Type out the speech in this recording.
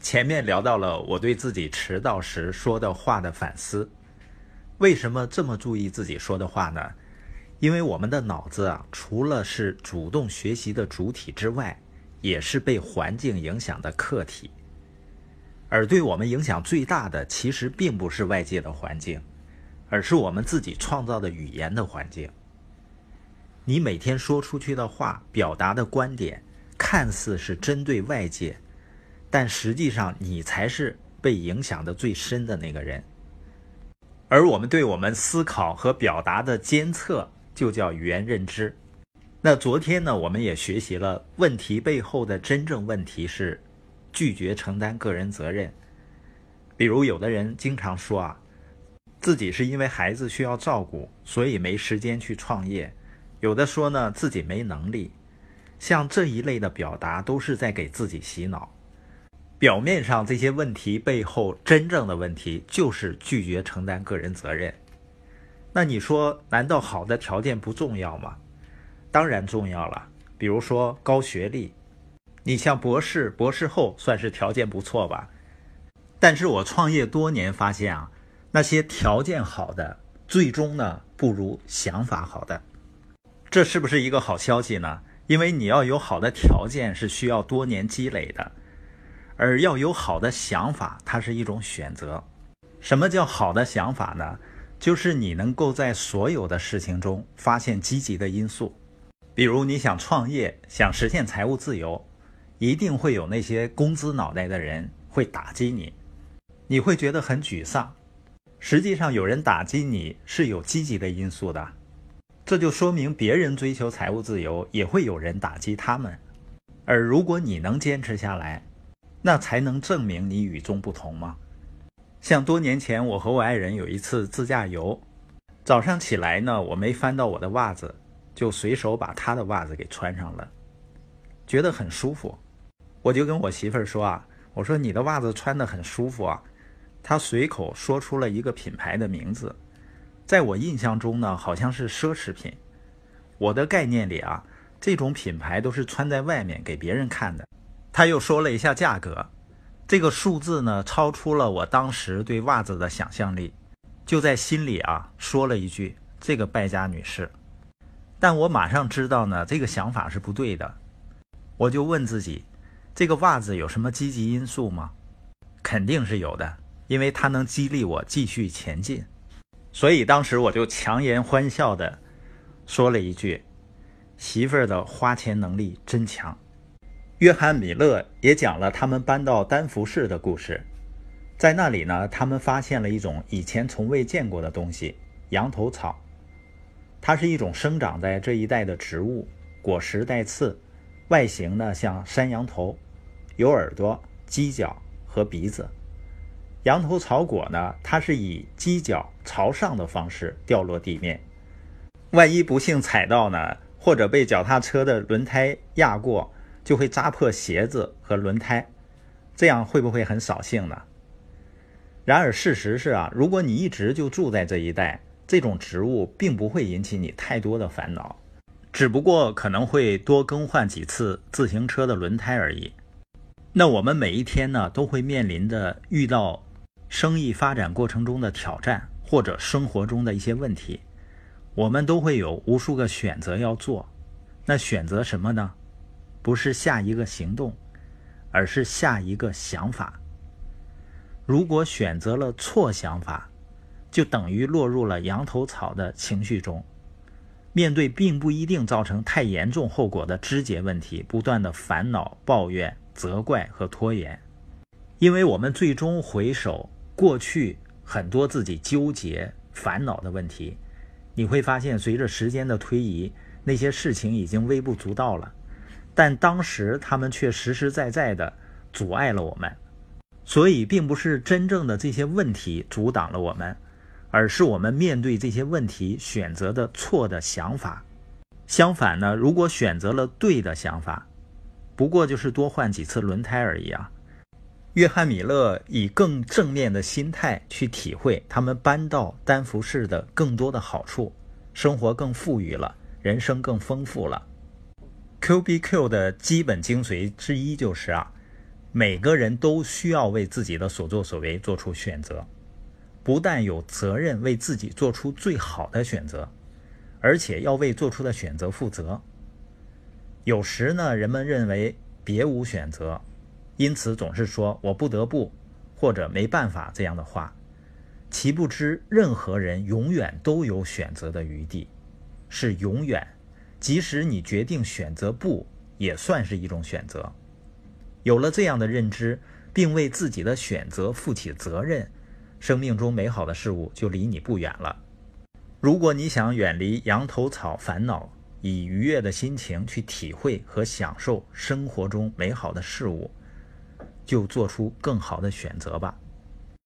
前面聊到了我对自己迟到时说的话的反思，为什么这么注意自己说的话呢？因为我们的脑子啊，除了是主动学习的主体之外，也是被环境影响的客体。而对我们影响最大的，其实并不是外界的环境，而是我们自己创造的语言的环境。你每天说出去的话，表达的观点，看似是针对外界。但实际上，你才是被影响的最深的那个人。而我们对我们思考和表达的监测，就叫语言认知。那昨天呢，我们也学习了问题背后的真正问题是拒绝承担个人责任。比如，有的人经常说啊，自己是因为孩子需要照顾，所以没时间去创业；有的说呢，自己没能力。像这一类的表达，都是在给自己洗脑。表面上这些问题背后真正的问题就是拒绝承担个人责任。那你说，难道好的条件不重要吗？当然重要了。比如说高学历，你像博士、博士后算是条件不错吧？但是我创业多年发现啊，那些条件好的，最终呢不如想法好的。这是不是一个好消息呢？因为你要有好的条件是需要多年积累的。而要有好的想法，它是一种选择。什么叫好的想法呢？就是你能够在所有的事情中发现积极的因素。比如你想创业，想实现财务自由，一定会有那些工资脑袋的人会打击你，你会觉得很沮丧。实际上，有人打击你是有积极的因素的，这就说明别人追求财务自由也会有人打击他们。而如果你能坚持下来，那才能证明你与众不同吗？像多年前我和我爱人有一次自驾游，早上起来呢，我没翻到我的袜子，就随手把他的袜子给穿上了，觉得很舒服。我就跟我媳妇儿说啊，我说你的袜子穿得很舒服啊。她随口说出了一个品牌的名字，在我印象中呢，好像是奢侈品。我的概念里啊，这种品牌都是穿在外面给别人看的。他又说了一下价格，这个数字呢超出了我当时对袜子的想象力，就在心里啊说了一句：“这个败家女士。”但我马上知道呢，这个想法是不对的。我就问自己：这个袜子有什么积极因素吗？肯定是有的，因为它能激励我继续前进。所以当时我就强颜欢笑的说了一句：“媳妇儿的花钱能力真强。”约翰·米勒也讲了他们搬到丹佛市的故事，在那里呢，他们发现了一种以前从未见过的东西——羊头草。它是一种生长在这一带的植物，果实带刺，外形呢像山羊头，有耳朵、犄角和鼻子。羊头草果呢，它是以犄角朝上的方式掉落地面，万一不幸踩到呢，或者被脚踏车的轮胎压过。就会扎破鞋子和轮胎，这样会不会很扫兴呢？然而事实是啊，如果你一直就住在这一带，这种植物并不会引起你太多的烦恼，只不过可能会多更换几次自行车的轮胎而已。那我们每一天呢，都会面临着遇到生意发展过程中的挑战，或者生活中的一些问题，我们都会有无数个选择要做。那选择什么呢？不是下一个行动，而是下一个想法。如果选择了错想法，就等于落入了羊头草的情绪中。面对并不一定造成太严重后果的枝节问题，不断的烦恼、抱怨、责怪和拖延。因为我们最终回首过去很多自己纠结、烦恼的问题，你会发现，随着时间的推移，那些事情已经微不足道了。但当时他们却实实在在的阻碍了我们，所以并不是真正的这些问题阻挡了我们，而是我们面对这些问题选择的错的想法。相反呢，如果选择了对的想法，不过就是多换几次轮胎而已啊。约翰·米勒以更正面的心态去体会他们搬到丹佛市的更多的好处，生活更富裕了，人生更丰富了。Q B Q 的基本精髓之一就是啊，每个人都需要为自己的所作所为做出选择，不但有责任为自己做出最好的选择，而且要为做出的选择负责。有时呢，人们认为别无选择，因此总是说“我不得不”或者“没办法”这样的话，其不知任何人永远都有选择的余地，是永远。即使你决定选择不，也算是一种选择。有了这样的认知，并为自己的选择负起责任，生命中美好的事物就离你不远了。如果你想远离羊头草烦恼，以愉悦的心情去体会和享受生活中美好的事物，就做出更好的选择吧。